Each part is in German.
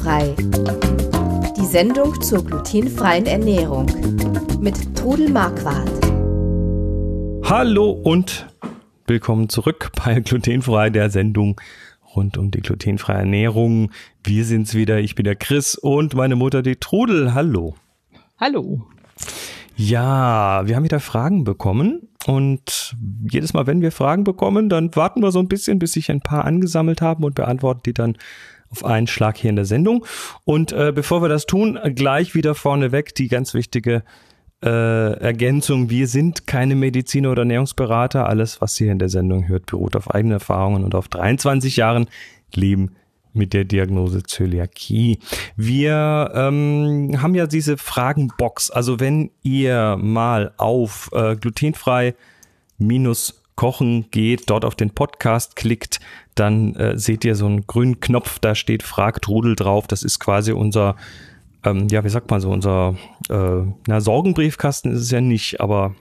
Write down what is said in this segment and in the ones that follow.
Glutenfrei. Die Sendung zur glutenfreien Ernährung mit Trudel Marquardt. Hallo und willkommen zurück bei Glutenfrei, der Sendung rund um die glutenfreie Ernährung. Wir sind's wieder, ich bin der Chris und meine Mutter die Trudel. Hallo. Hallo. Ja, wir haben wieder Fragen bekommen und jedes Mal, wenn wir Fragen bekommen, dann warten wir so ein bisschen, bis sich ein paar angesammelt haben und beantworten die dann auf einen Schlag hier in der Sendung. Und äh, bevor wir das tun, gleich wieder vorneweg die ganz wichtige äh, Ergänzung. Wir sind keine Mediziner oder Ernährungsberater. Alles, was ihr in der Sendung hört, beruht auf eigenen Erfahrungen und auf 23 Jahren Leben mit der Diagnose Zöliakie. Wir ähm, haben ja diese Fragenbox. Also wenn ihr mal auf äh, glutenfrei minus kochen geht, dort auf den Podcast klickt, dann äh, seht ihr so einen grünen Knopf, da steht Frag Trudel drauf. Das ist quasi unser, ähm, ja, wie sagt man so, unser, äh, na, Sorgenbriefkasten ist es ja nicht, aber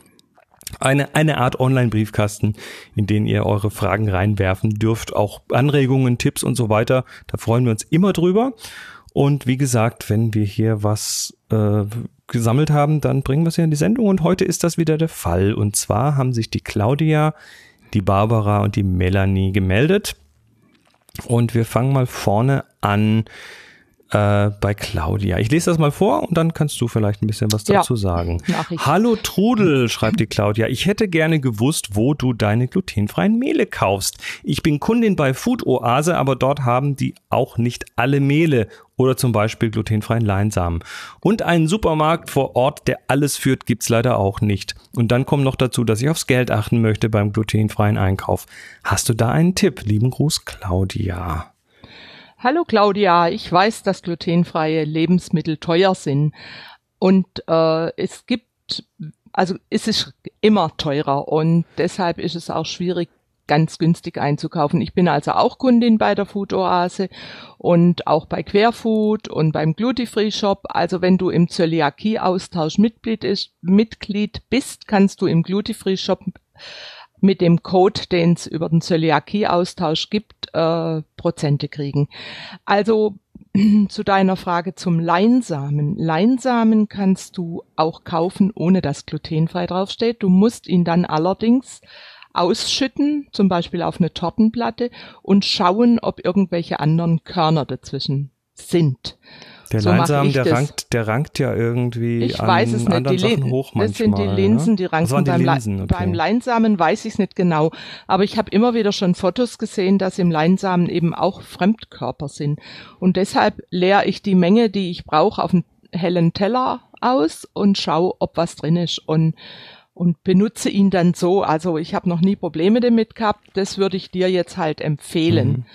eine, eine Art Online-Briefkasten, in den ihr eure Fragen reinwerfen dürft, auch Anregungen, Tipps und so weiter. Da freuen wir uns immer drüber. Und wie gesagt, wenn wir hier was äh, gesammelt haben, dann bringen wir es ja in die Sendung. Und heute ist das wieder der Fall. Und zwar haben sich die Claudia, die Barbara und die Melanie gemeldet. Und wir fangen mal vorne an äh, bei Claudia. Ich lese das mal vor und dann kannst du vielleicht ein bisschen was dazu ja, sagen. Hallo Trudel, schreibt die Claudia. Ich hätte gerne gewusst, wo du deine glutenfreien Mehle kaufst. Ich bin Kundin bei Food Oase, aber dort haben die auch nicht alle Mehle oder zum Beispiel glutenfreien Leinsamen. Und einen Supermarkt vor Ort, der alles führt, gibt's leider auch nicht. Und dann kommt noch dazu, dass ich aufs Geld achten möchte beim glutenfreien Einkauf. Hast du da einen Tipp? Lieben Gruß, Claudia. Hallo Claudia, ich weiß, dass glutenfreie Lebensmittel teuer sind und äh, es gibt, also es ist immer teurer und deshalb ist es auch schwierig, ganz günstig einzukaufen. Ich bin also auch Kundin bei der Food Oase und auch bei Querfood und beim Glutifree Shop. Also wenn du im Zöliakie Austausch Mitglied, Mitglied bist, kannst du im Glutifree Shop mit dem Code, den es über den Zöliakie-Austausch gibt, äh, Prozente kriegen. Also zu deiner Frage zum Leinsamen. Leinsamen kannst du auch kaufen, ohne dass glutenfrei draufsteht. Du musst ihn dann allerdings ausschütten, zum Beispiel auf eine Tortenplatte und schauen, ob irgendwelche anderen Körner dazwischen sind. Der so Leinsamen, der rankt, der rankt ja irgendwie ich an weiß es nicht. anderen die Sachen hoch manchmal. Das sind die Linsen, die ranken. Die beim, Linsen? Okay. beim Leinsamen weiß ich es nicht genau. Aber ich habe immer wieder schon Fotos gesehen, dass im Leinsamen eben auch Fremdkörper sind. Und deshalb leere ich die Menge, die ich brauche, auf einen hellen Teller aus und schaue, ob was drin ist. Und und benutze ihn dann so. Also ich habe noch nie Probleme damit gehabt. Das würde ich dir jetzt halt empfehlen.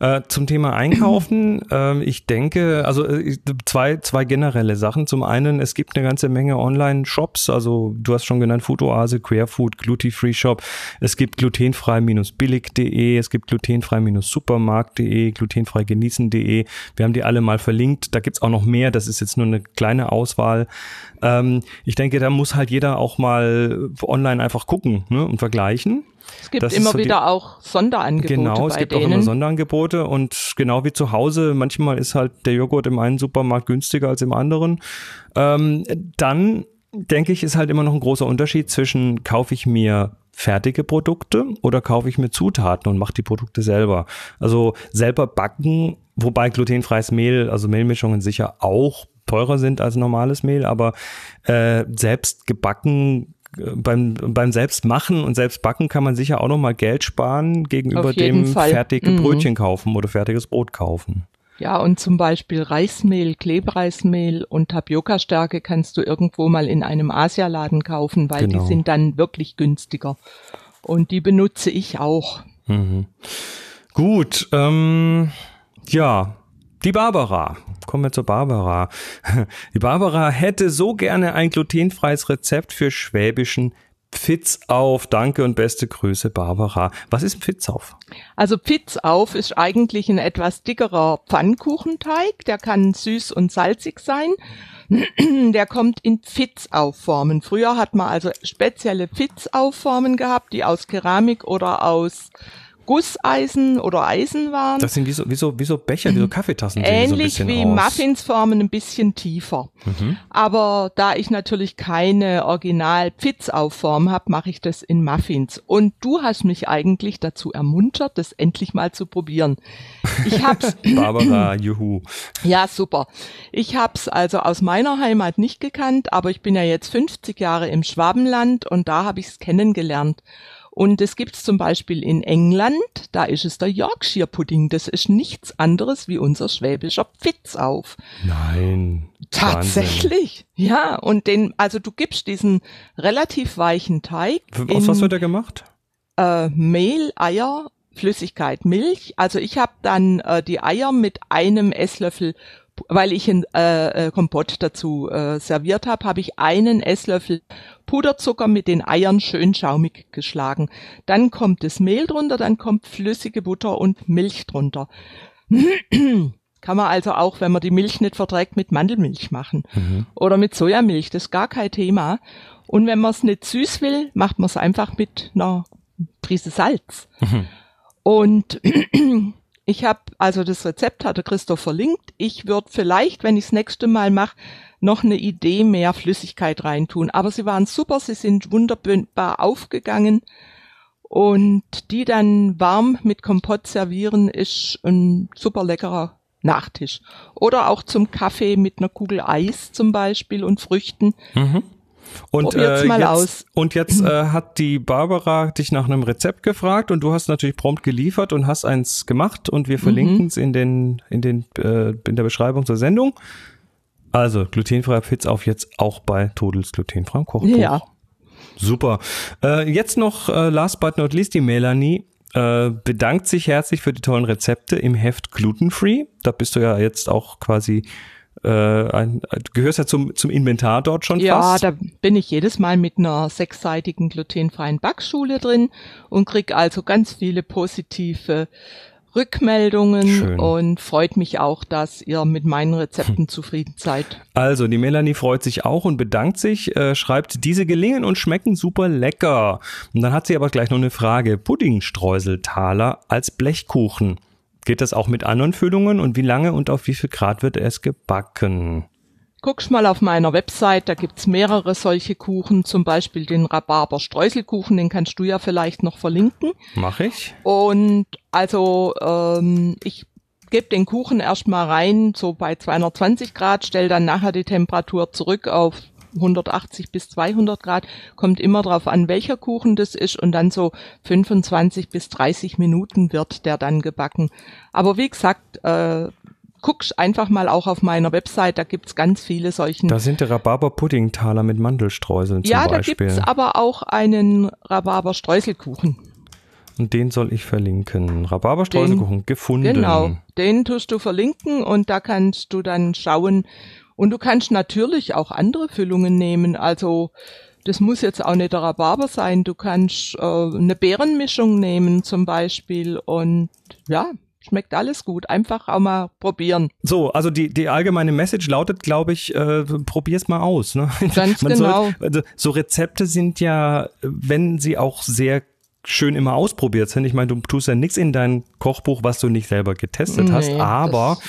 Mhm. Äh, zum Thema Einkaufen, äh, ich denke, also äh, zwei, zwei generelle Sachen. Zum einen, es gibt eine ganze Menge Online-Shops. Also du hast schon genannt Food Oase, Queerfood, Gluty-Free Shop. Es gibt glutenfrei-billig.de, es gibt glutenfrei-supermarkt.de, glutenfrei genießen.de. Wir haben die alle mal verlinkt. Da gibt's auch noch mehr. Das ist jetzt nur eine kleine Auswahl. Ähm, ich denke, da muss halt jeder auch mal online einfach gucken ne, und vergleichen. Es gibt das immer so wieder die, auch Sonderangebote. Genau, es gibt denen. auch immer Sonderangebote und genau wie zu Hause, manchmal ist halt der Joghurt im einen Supermarkt günstiger als im anderen. Ähm, dann denke ich, ist halt immer noch ein großer Unterschied zwischen kaufe ich mir fertige Produkte oder kaufe ich mir Zutaten und mache die Produkte selber. Also selber backen, wobei glutenfreies Mehl, also Mehlmischungen sicher auch teurer sind als normales Mehl, aber äh, selbst gebacken beim, beim Selbstmachen und Selbstbacken kann man sicher auch noch mal Geld sparen gegenüber dem Fall. fertige mhm. Brötchen kaufen oder fertiges Brot kaufen. Ja, und zum Beispiel Reismehl, Klebreismehl und Tapioca-Stärke kannst du irgendwo mal in einem Asialaden kaufen, weil genau. die sind dann wirklich günstiger. Und die benutze ich auch. Mhm. Gut, ähm, ja, die Barbara. Kommen wir zur Barbara. Die Barbara hätte so gerne ein glutenfreies Rezept für schwäbischen Pfitzauf. Danke und beste Grüße, Barbara. Was ist Pfitzauf? Also Pfitzauf ist eigentlich ein etwas dickerer Pfannkuchenteig. Der kann süß und salzig sein. Der kommt in Pfitzaufformen. Früher hat man also spezielle Pfitzaufformen gehabt, die aus Keramik oder aus Gusseisen oder Eisen waren. Das sind wie so, wie so, wie so Becher, wie so Kaffeetassen. sehen die Ähnlich so wie aus. Muffinsformen, ein bisschen tiefer. Aber da ich natürlich keine original Pfitzaufform habe, mache ich das in Muffins. Und du hast mich eigentlich dazu ermuntert, das endlich mal zu probieren. Ich hab's, Barbara, juhu. ja super. Ich hab's also aus meiner Heimat nicht gekannt, aber ich bin ja jetzt 50 Jahre im Schwabenland und da habe ich's kennengelernt. Und es gibt's zum Beispiel in England, da ist es der Yorkshire Pudding. Das ist nichts anderes wie unser schwäbischer Pfitzauf. Nein. Tatsächlich, ja. Und den, also du gibst diesen relativ weichen Teig Wahnsinn. Aus was in wird der gemacht? äh, Mehl, Eier, Flüssigkeit, Milch. Also ich habe dann äh, die Eier mit einem Esslöffel, weil ich ein äh, äh, Kompott dazu äh, serviert habe, habe ich einen Esslöffel Puderzucker mit den Eiern schön schaumig geschlagen. Dann kommt das Mehl drunter, dann kommt flüssige Butter und Milch drunter. Kann man also auch, wenn man die Milch nicht verträgt, mit Mandelmilch machen. Oder mit Sojamilch, das ist gar kein Thema. Und wenn man es nicht süß will, macht man es einfach mit einer Prise Salz. Und ich habe, also das Rezept hatte Christoph verlinkt. Ich würde vielleicht, wenn ich das nächste Mal mache, noch eine Idee mehr Flüssigkeit reintun. Aber sie waren super, sie sind wunderbar aufgegangen. Und die dann warm mit Kompott servieren, ist ein super leckerer Nachtisch. Oder auch zum Kaffee mit einer Kugel Eis zum Beispiel und Früchten. Und, Probiert's äh, mal jetzt, aus. und jetzt äh, hat die Barbara dich nach einem Rezept gefragt und du hast natürlich prompt geliefert und hast eins gemacht und wir verlinken es in den in den äh, in der Beschreibung zur Sendung. Also glutenfreier Pizza auf jetzt auch bei Todels glutenfreiem Kochbuch. Ja. Super. Äh, jetzt noch äh, last but not least die Melanie äh, bedankt sich herzlich für die tollen Rezepte im Heft Glutenfree. Da bist du ja jetzt auch quasi äh, ein, du gehörst ja zum zum Inventar dort schon Ja, fast. da bin ich jedes Mal mit einer sechsseitigen glutenfreien Backschule drin und krieg also ganz viele positive Rückmeldungen Schön. und freut mich auch, dass ihr mit meinen Rezepten zufrieden seid. Also, die Melanie freut sich auch und bedankt sich, äh, schreibt, diese gelingen und schmecken super lecker. Und dann hat sie aber gleich noch eine Frage. Puddingstreuseltaler als Blechkuchen. Geht das auch mit anderen Füllungen und wie lange und auf wie viel Grad wird es gebacken? Guckst mal auf meiner Website, da gibt's mehrere solche Kuchen, zum Beispiel den Rhabarber-Streuselkuchen, den kannst du ja vielleicht noch verlinken. Mach ich? Und also ähm, ich gebe den Kuchen erstmal rein, so bei 220 Grad, stell dann nachher die Temperatur zurück auf 180 bis 200 Grad, kommt immer drauf an, welcher Kuchen das ist und dann so 25 bis 30 Minuten wird der dann gebacken. Aber wie gesagt, äh, guckst einfach mal auch auf meiner Website, da gibt's ganz viele solchen. Da sind die Rhabarber-Puddingtaler mit Mandelstreuseln zum ja, da Beispiel. gibt's aber auch einen Rhabarber-Streuselkuchen. und den soll ich verlinken. Rhabarber-Streuselkuchen gefunden. Genau, den tust du verlinken und da kannst du dann schauen. Und du kannst natürlich auch andere Füllungen nehmen. Also das muss jetzt auch nicht der Rhabarber sein. Du kannst äh, eine Beerenmischung nehmen zum Beispiel und ja, schmeckt alles gut. Einfach auch mal probieren. So, also die, die allgemeine Message lautet, glaube ich, äh, probier's mal aus. Ne? Ganz Man genau. Soll, also, so Rezepte sind ja, wenn sie auch sehr schön immer ausprobiert sind. Ich meine, du tust ja nichts in dein Kochbuch, was du nicht selber getestet hast, Nee, aber, das-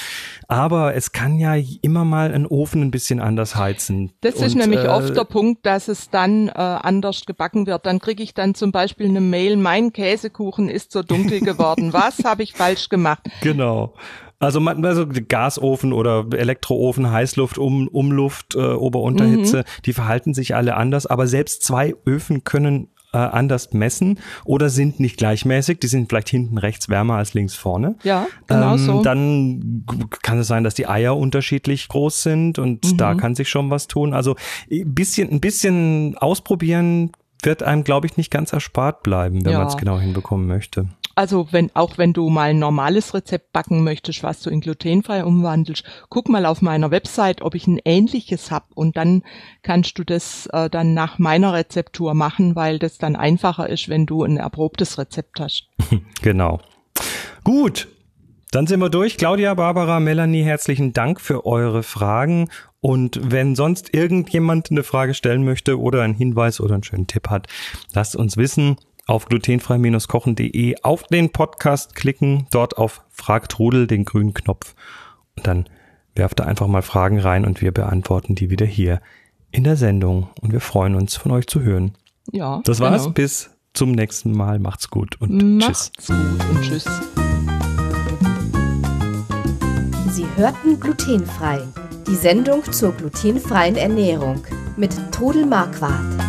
aber es kann ja immer mal ein Ofen ein bisschen anders heizen. Das ist Und, nämlich äh, oft der Punkt, dass es dann äh, anders gebacken wird. Dann kriege ich dann zum Beispiel eine Mail, mein Käsekuchen ist so dunkel geworden. Was habe ich falsch gemacht? Genau. Also, man, also Gasofen oder Elektroofen, Heißluft, um, Umluft, äh, Ober-Unterhitze, Mhm. die verhalten sich alle anders, aber selbst zwei Öfen können äh, anders messen oder sind nicht gleichmäßig. Die sind vielleicht hinten rechts wärmer als links vorne. Ja, genau ähm, so. Dann kann es sein, dass die Eier unterschiedlich groß sind und da Mhm. kann sich schon was tun. Also ein bisschen, ein bisschen ausprobieren wird einem, glaube ich, nicht ganz erspart bleiben, wenn Ja. man es genau hinbekommen möchte. Also wenn, auch wenn du mal ein normales Rezept backen möchtest, was du in glutenfrei umwandelst, guck mal auf meiner Website, ob ich ein ähnliches hab und dann kannst du das äh, dann nach meiner Rezeptur machen, weil das dann einfacher ist, wenn du ein erprobtes Rezept hast. Genau. Gut. Dann sind wir durch. Claudia, Barbara, Melanie, herzlichen Dank für eure Fragen. Und wenn sonst irgendjemand eine Frage stellen möchte oder einen Hinweis oder einen schönen Tipp hat, lasst uns wissen. Auf glutenfrei-kochen.de auf den Podcast klicken, dort auf Frag Trudel, den grünen Knopf und dann werft da einfach mal Fragen rein und wir beantworten die wieder hier in der Sendung und wir freuen uns von euch zu hören. Ja. Das war's. Genau. Bis zum nächsten Mal. Macht's gut und Macht's tschüss. Gut und tschüss. Sie hörten glutenfrei. Die Sendung zur glutenfreien Ernährung mit Todel Marquardt.